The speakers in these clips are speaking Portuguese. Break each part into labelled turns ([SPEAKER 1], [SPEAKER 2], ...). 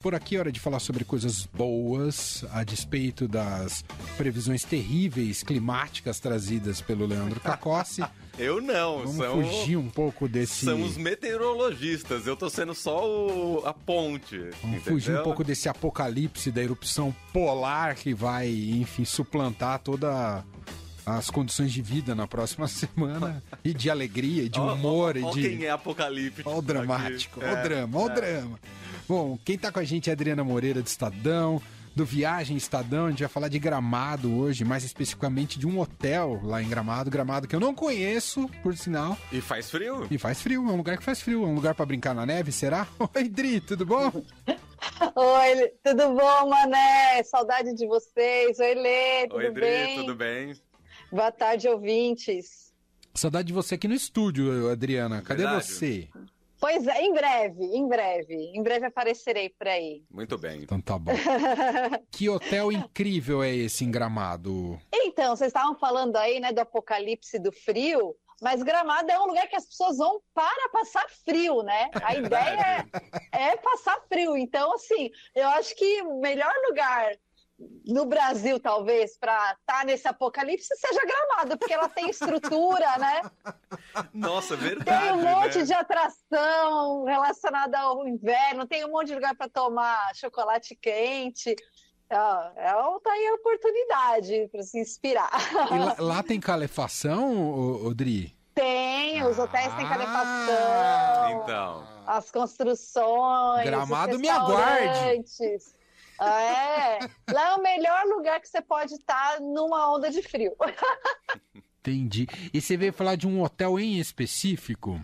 [SPEAKER 1] Por aqui é hora de falar sobre coisas boas, a despeito das previsões terríveis climáticas trazidas pelo Leandro Cacossi.
[SPEAKER 2] Eu não,
[SPEAKER 1] Vamos
[SPEAKER 2] são,
[SPEAKER 1] fugir um pouco desse.
[SPEAKER 2] são os meteorologistas. Eu tô sendo só o- a ponte.
[SPEAKER 1] Vamos
[SPEAKER 2] entendeu?
[SPEAKER 1] fugir um pouco desse apocalipse da erupção polar que vai, enfim, suplantar toda as condições de vida na próxima semana e de alegria, e de
[SPEAKER 2] Ó, ó,
[SPEAKER 1] humor
[SPEAKER 2] ó,
[SPEAKER 1] e de
[SPEAKER 2] quem é apocalíptico.
[SPEAKER 1] Ó o dramático, ó o.
[SPEAKER 2] É,
[SPEAKER 1] drama, ó o
[SPEAKER 2] é.
[SPEAKER 1] drama. Bom, quem tá com a gente é a Adriana Moreira do Estadão, do Viagem Estadão. A gente vai falar de Gramado hoje, mais especificamente de um hotel lá em Gramado. Gramado que eu não conheço, por sinal.
[SPEAKER 2] E faz frio?
[SPEAKER 1] E faz frio, é um lugar que faz frio. É um lugar pra brincar na neve, será? Oi, Dri, tudo bom?
[SPEAKER 3] Oi, tudo bom, Mané? Saudade de vocês. Oi, Lê, tudo
[SPEAKER 2] Oi, Dri,
[SPEAKER 3] bem?
[SPEAKER 2] tudo bem?
[SPEAKER 3] Boa tarde, ouvintes.
[SPEAKER 1] Saudade de você aqui no estúdio, Adriana. Cadê
[SPEAKER 2] Verdade.
[SPEAKER 1] você?
[SPEAKER 3] Pois é, em breve, em breve. Em breve aparecerei por aí.
[SPEAKER 2] Muito bem.
[SPEAKER 1] Então tá bom. que hotel incrível é esse em Gramado?
[SPEAKER 3] Então, vocês estavam falando aí, né, do apocalipse do frio, mas Gramado é um lugar que as pessoas vão para passar frio, né? A ideia é, é passar frio. Então, assim, eu acho que o melhor lugar no Brasil, talvez, para estar nesse apocalipse seja Gramado, porque ela tem estrutura, né?
[SPEAKER 2] Nossa,
[SPEAKER 3] Tem
[SPEAKER 2] verdade.
[SPEAKER 3] um monte
[SPEAKER 2] né?
[SPEAKER 3] de atração relacionada ao inverno, tem um monte de lugar para tomar chocolate quente. É, tá aí a oportunidade para se inspirar.
[SPEAKER 1] E lá, lá tem calefação, ô, ô, Dri?
[SPEAKER 3] Tem, os hotéis têm
[SPEAKER 1] Ah,
[SPEAKER 3] calefação,
[SPEAKER 2] Então.
[SPEAKER 3] as construções,
[SPEAKER 1] Gramado
[SPEAKER 3] os
[SPEAKER 1] me aguarde.
[SPEAKER 3] É, lá é o melhor lugar que você pode estar numa onda de frio.
[SPEAKER 1] Entendi. E você veio falar de um hotel em específico?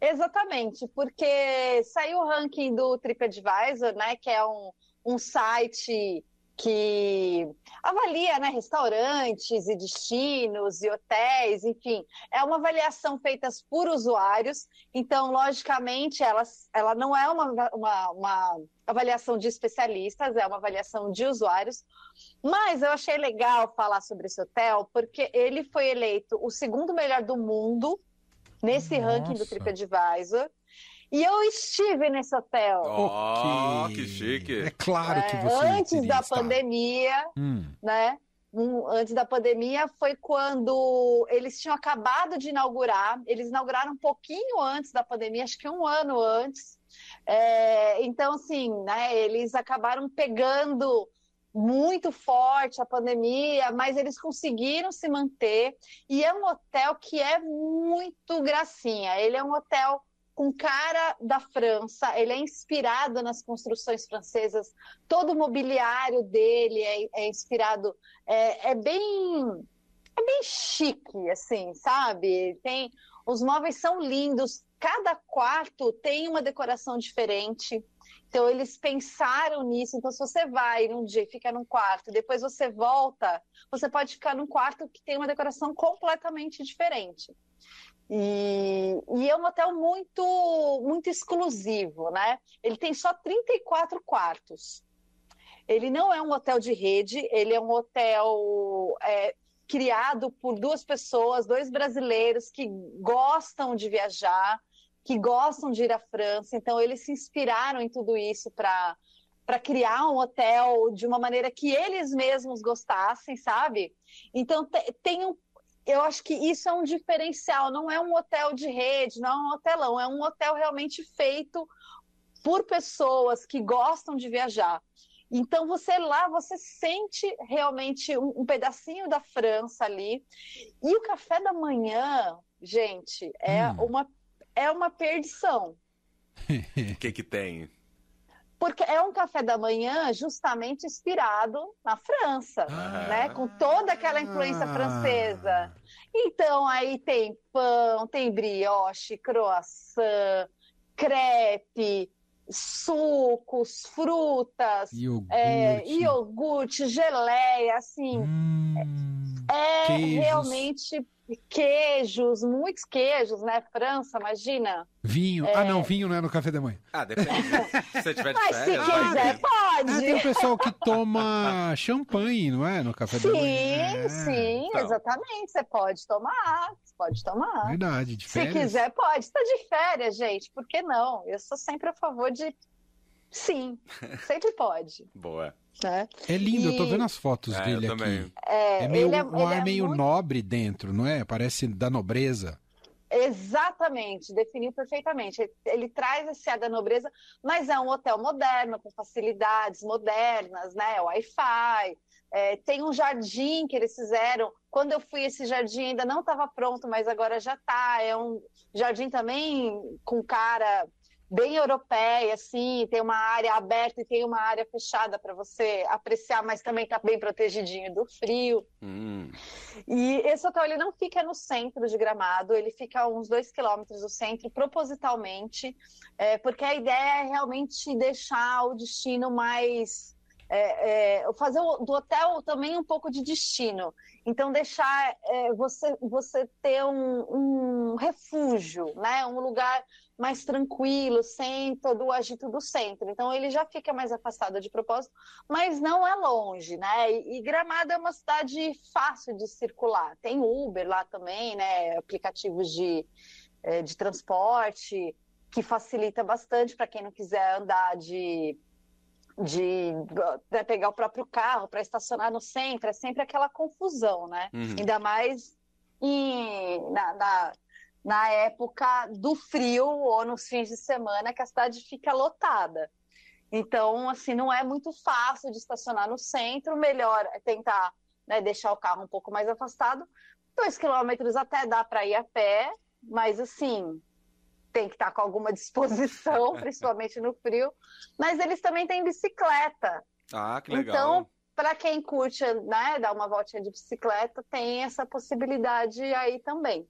[SPEAKER 3] Exatamente, porque saiu o ranking do TripAdvisor, né, que é um, um site que avalia né, restaurantes e destinos e hotéis, enfim, é uma avaliação feita por usuários, então, logicamente, ela, ela não é uma, uma, uma avaliação de especialistas, é uma avaliação de usuários, mas eu achei legal falar sobre esse hotel, porque ele foi eleito o segundo melhor do mundo nesse
[SPEAKER 1] Nossa.
[SPEAKER 3] ranking do TripAdvisor. E eu estive nesse hotel
[SPEAKER 2] Ó,
[SPEAKER 1] Ok.
[SPEAKER 2] que chique.
[SPEAKER 1] É claro que
[SPEAKER 3] é,
[SPEAKER 1] você
[SPEAKER 3] antes da
[SPEAKER 1] estar.
[SPEAKER 3] pandemia,
[SPEAKER 1] Hum,
[SPEAKER 3] né? Um- antes da pandemia foi quando eles tinham acabado de inaugurar. Eles inauguraram um pouquinho antes da pandemia, acho que um ano antes. É, então, assim, né? Eles acabaram pegando muito forte a pandemia, mas eles conseguiram se manter. E é um hotel que é muito gracinha. Ele é um hotel com cara da França, ele é inspirado nas construções francesas, todo o mobiliário dele é, é inspirado, é, é bem é bem chique, assim, sabe? Tem os móveis são lindos, cada quarto tem uma decoração diferente. Então eles pensaram nisso. Então se você vai num dia e fica num quarto, depois você volta, você pode ficar num quarto que tem uma decoração completamente diferente. E, e é um hotel muito, muito exclusivo, né? Ele tem só 34 quartos. Ele não é um hotel de rede, ele é um hotel é, criado por duas pessoas, dois brasileiros que gostam de viajar, que gostam de ir à França. Então, eles se inspiraram em tudo isso para para criar um hotel de uma maneira que eles mesmos gostassem, sabe? Então, te- tem um eu acho que isso é um diferencial, não é um hotel de rede, não é um hotelão, é um hotel realmente feito por pessoas que gostam de viajar. Então você lá, você sente realmente um, um pedacinho da França ali. E o café da manhã, gente, é
[SPEAKER 1] Hum.
[SPEAKER 3] uma é uma perdição.
[SPEAKER 2] O que que tem?
[SPEAKER 3] Porque é um café da manhã justamente inspirado na França,
[SPEAKER 2] Ah.
[SPEAKER 3] né? Com toda aquela influência francesa. Então aí tem pão, tem brioche, croissant, crepe, sucos, frutas,
[SPEAKER 1] Iogurte.
[SPEAKER 3] é, iogurte, geleia, assim,
[SPEAKER 1] Hum,
[SPEAKER 3] é
[SPEAKER 1] queijos.
[SPEAKER 3] realmente queijos, muitos queijos, né? França, imagina.
[SPEAKER 1] vinho. Ah, não, vinho não é no café da manhã.
[SPEAKER 2] Ah, depende. se você tiver de
[SPEAKER 3] Mas se
[SPEAKER 2] férias,
[SPEAKER 3] quiser,
[SPEAKER 2] ter.
[SPEAKER 1] Ah, tem
[SPEAKER 3] pode.
[SPEAKER 1] o pessoal que toma champanhe, não é? No café da manhã.
[SPEAKER 3] Sim,
[SPEAKER 1] É,
[SPEAKER 3] sim,
[SPEAKER 2] então.
[SPEAKER 3] exatamente. Você pode tomar, você pode tomar.
[SPEAKER 1] Verdade, de
[SPEAKER 3] Se
[SPEAKER 1] férias.
[SPEAKER 3] quiser, pode. Está de férias, gente. Por que não? Eu sou sempre a favor de Sim, sempre pode.
[SPEAKER 2] Boa.
[SPEAKER 3] Né?
[SPEAKER 1] É lindo,
[SPEAKER 3] E-
[SPEAKER 1] eu tô vendo as fotos
[SPEAKER 2] É,
[SPEAKER 1] dele aqui.
[SPEAKER 3] É,
[SPEAKER 1] É meio,
[SPEAKER 3] ele é,
[SPEAKER 1] um
[SPEAKER 3] ele
[SPEAKER 1] ar
[SPEAKER 3] é
[SPEAKER 1] meio
[SPEAKER 3] muito-
[SPEAKER 1] nobre dentro, não é? Parece da nobreza.
[SPEAKER 3] Exatamente, definiu perfeitamente. Ele, ele traz esse ar da nobreza, mas é um hotel moderno, com facilidades modernas, né? Wi-Fi. é, tem um jardim que eles fizeram. Quando eu fui, esse jardim ainda não estava pronto, mas agora já está. É um jardim também com cara bem europeia, assim. Tem uma área aberta e tem uma área fechada para você apreciar, mas também está bem protegidinho do frio.
[SPEAKER 2] Hum.
[SPEAKER 3] E esse hotel ele não fica no centro de Gramado, ele fica a uns dois quilômetros do centro, propositalmente, é, porque a ideia é realmente deixar o destino mais. é, é, fazer o- do hotel também um pouco de destino. Então, deixar é, você, você ter um, um refúgio, né? um lugar mais tranquilo, sem todo o agito do centro. Então, ele já fica mais afastado de propósito, mas não é longe, né? E, e Gramado é uma cidade fácil de circular. Tem Uber lá também, né? Aplicativos de, eh, de transporte, que facilita bastante para quem não quiser andar de, de né, pegar o próprio carro para estacionar no centro. É sempre aquela confusão, né?
[SPEAKER 2] Uhum.
[SPEAKER 3] Ainda mais em- na, na, na época do frio ou nos fins de semana que a cidade fica lotada. Então, assim, não é muito fácil de estacionar no centro. Melhor é tentar né, deixar o carro um pouco mais afastado. Dois quilômetros até dá para ir a pé, mas assim tem que estar com alguma disposição, principalmente no frio. Mas eles também têm bicicleta.
[SPEAKER 2] Ah, que legal.
[SPEAKER 3] Então, para quem curte, né, dar uma voltinha de bicicleta, tem essa possibilidade aí também.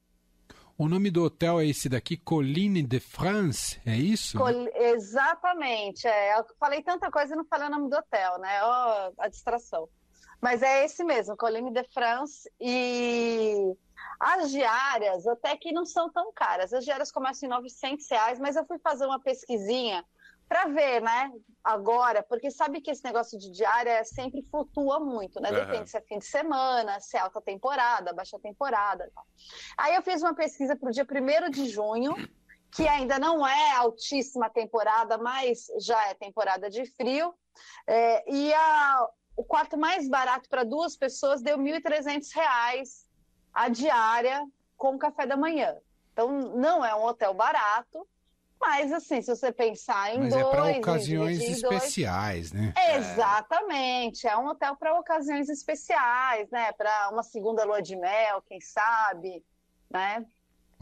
[SPEAKER 1] O nome do hotel é esse daqui, Colline de France, é isso?
[SPEAKER 3] Col- Exatamente. É, eu falei tanta coisa e não falei o nome do hotel, né? Ó, a distração. Mas é esse mesmo, Colline de France. E as diárias até que não são tão caras. As diárias começam em 900 reais, mas eu fui fazer uma pesquisinha para ver, né? Agora, porque sabe que esse negócio de diária sempre flutua muito, né? Depende se é fim de semana, se é alta temporada, baixa temporada. tal. Aí eu fiz uma pesquisa para o dia 1 de junho, que ainda não é altíssima temporada, mas já é temporada de frio. É, e a- o quarto mais barato para duas pessoas deu R$ 1.300 a diária com café da manhã. Então, não é um hotel barato, mas assim, se você pensar em
[SPEAKER 1] Mas
[SPEAKER 3] dois...
[SPEAKER 1] é para ocasiões
[SPEAKER 3] dois-
[SPEAKER 1] especiais, né?
[SPEAKER 3] Exatamente, é um hotel para ocasiões especiais, né? Para uma segunda lua de mel, quem sabe, né?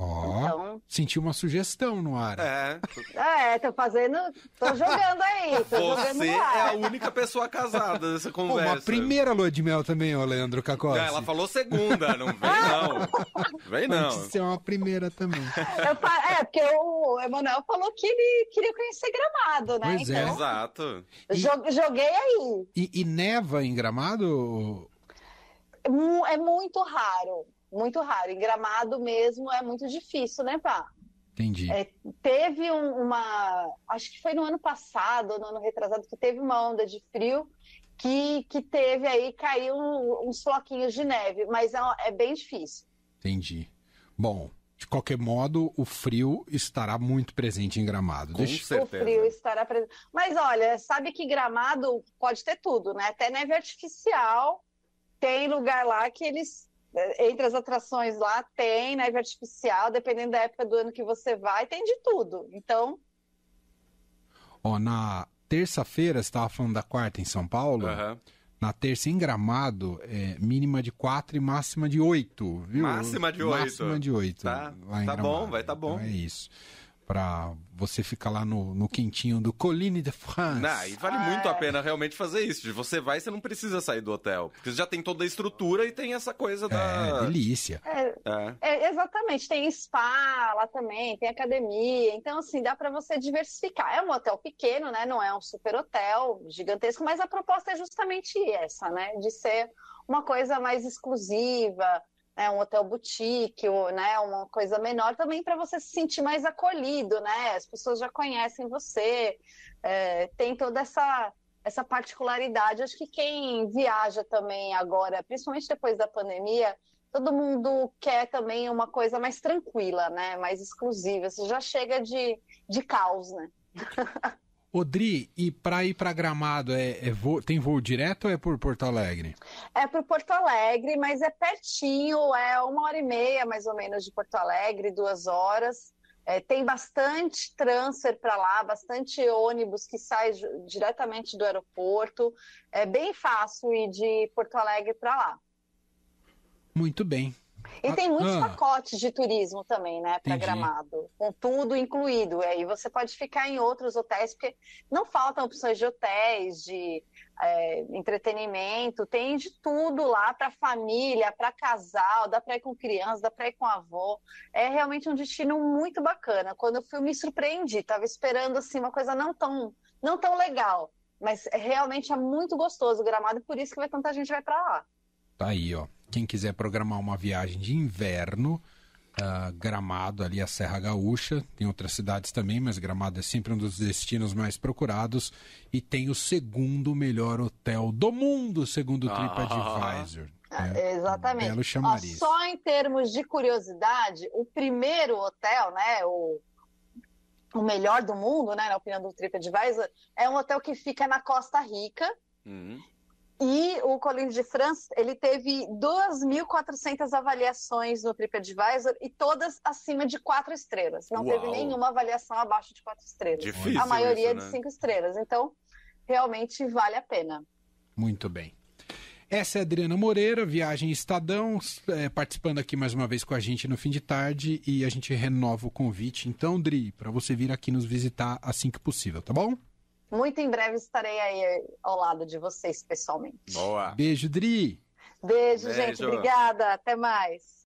[SPEAKER 1] Ó,
[SPEAKER 3] Então,
[SPEAKER 1] senti uma sugestão no ar.
[SPEAKER 2] É,
[SPEAKER 3] é, tô fazendo, tô jogando aí, tô jogando
[SPEAKER 2] você
[SPEAKER 3] no
[SPEAKER 2] é
[SPEAKER 3] ar.
[SPEAKER 2] a única pessoa casada dessa
[SPEAKER 1] Pô,
[SPEAKER 2] conversa.
[SPEAKER 1] uma primeira lua de mel também, ô Leandro Cacossi.
[SPEAKER 2] Não, ela falou segunda, não vem não. Vem não.
[SPEAKER 1] Pode ser uma primeira também.
[SPEAKER 3] Eu é, porque o Emanuel falou que ele queria conhecer Gramado, né?
[SPEAKER 1] Pois é.
[SPEAKER 3] então,
[SPEAKER 2] Exato.
[SPEAKER 3] jo- joguei aí.
[SPEAKER 1] E, e neva em Gramado?
[SPEAKER 3] É É muito raro, muito raro. Em Gramado mesmo é muito difícil nevar.
[SPEAKER 1] Entendi.
[SPEAKER 3] É, Teve um- uma, acho que foi no ano passado, no ano retrasado, que teve uma onda de frio que, que teve aí, caiu um- uns floquinhos de neve, mas é, é bem difícil.
[SPEAKER 1] Entendi. Bom, de qualquer modo, o frio estará muito presente em Gramado.
[SPEAKER 2] Com
[SPEAKER 1] Deixa...
[SPEAKER 3] O
[SPEAKER 2] certeza.
[SPEAKER 3] frio estará presente. Mas olha, sabe que Gramado pode ter tudo, né? Até neve artificial. Tem lugar lá que eles, entre as atrações lá, tem neve artificial, dependendo da época do ano que você vai, tem de tudo. Então,
[SPEAKER 1] Ó, na terça-feira, você estava falando da quarta em São Paulo.
[SPEAKER 2] Aham.
[SPEAKER 1] Na terça, em Gramado, é mínima de 4 e máxima de 8, viu?
[SPEAKER 2] Máxima de oito.
[SPEAKER 1] Máxima de 8.
[SPEAKER 2] Tá,
[SPEAKER 1] lá em
[SPEAKER 2] tá bom, vai tá bom.
[SPEAKER 1] Então é isso. Pra você ficar lá no, no quentinho do Colline de France.
[SPEAKER 2] Não, e vale
[SPEAKER 3] Ah,
[SPEAKER 2] muito a
[SPEAKER 3] é.
[SPEAKER 2] pena realmente fazer isso. De Você vai, você não precisa sair do hotel. Porque você já tem toda a estrutura e tem essa coisa
[SPEAKER 1] É,
[SPEAKER 2] da.
[SPEAKER 1] delícia.
[SPEAKER 3] é,
[SPEAKER 2] É.
[SPEAKER 3] É, exatamente, tem spa lá também, tem academia, então assim, dá para você diversificar. É um hotel pequeno, né? Não é um super hotel gigantesco, mas a proposta é justamente essa, né? De ser uma coisa mais exclusiva, né? um hotel boutique, ou, né? Uma coisa menor também para você se sentir mais acolhido, né? As pessoas já conhecem você, é, tem toda essa essa particularidade. Acho que quem viaja também agora, principalmente depois da pandemia, todo mundo quer também uma coisa mais tranquila, né? Mais exclusiva. Você já chega de, de caos, né?
[SPEAKER 1] Odri, e para ir para Gramado, é, é voo, tem voo direto ou é por Porto Alegre?
[SPEAKER 3] É por Porto Alegre, mas é pertinho, é uma hora e meia mais ou menos de Porto Alegre, duas horas. É, tem bastante transfer para lá, bastante ônibus que sai diretamente do aeroporto. É bem fácil ir de Porto Alegre para lá.
[SPEAKER 1] Muito bem.
[SPEAKER 3] E tem muitos ah. pacotes de turismo também, né, para Gramado, com tudo incluído. E aí você pode ficar em outros hotéis, porque não faltam opções de hotéis, de é, entretenimento, tem de tudo lá para família, para casal, dá para ir com criança, dá para ir com avô. É realmente um destino muito bacana. Quando eu fui, me surpreendi. Estava esperando assim uma coisa não tão, não tão legal, mas realmente é muito gostoso o Gramado, por isso que vai tanta gente vai para lá.
[SPEAKER 1] Tá aí, ó. Quem quiser programar uma viagem de inverno, uh, Gramado, ali a Serra Gaúcha, tem outras cidades também, mas Gramado é sempre um dos destinos mais procurados e tem o segundo melhor hotel do mundo, segundo o TripAdvisor.
[SPEAKER 3] Ah, é, exatamente. Ó, só em termos de curiosidade, o primeiro hotel, né, o, o melhor do mundo, né, na opinião do TripAdvisor, é um hotel que fica na Costa Rica. Uhum. E o Colline de France, ele teve 2.400 avaliações no TripAdvisor e todas acima de quatro estrelas. Não Uau. teve nenhuma avaliação abaixo de quatro estrelas.
[SPEAKER 2] Difícil
[SPEAKER 3] a maioria
[SPEAKER 2] isso, né?
[SPEAKER 3] de cinco estrelas. Então, realmente vale a pena.
[SPEAKER 1] Muito bem. Essa é a Adriana Moreira, Viagem Estadão, é, participando aqui mais uma vez com a gente no fim de tarde e a gente renova o convite. Então, Dri, para você vir aqui nos visitar assim que possível, tá bom?
[SPEAKER 3] Muito em breve estarei aí ao lado de vocês pessoalmente.
[SPEAKER 2] Boa.
[SPEAKER 1] Beijo, Dri.
[SPEAKER 3] Beijo, Beijo. gente. Obrigada. Até mais.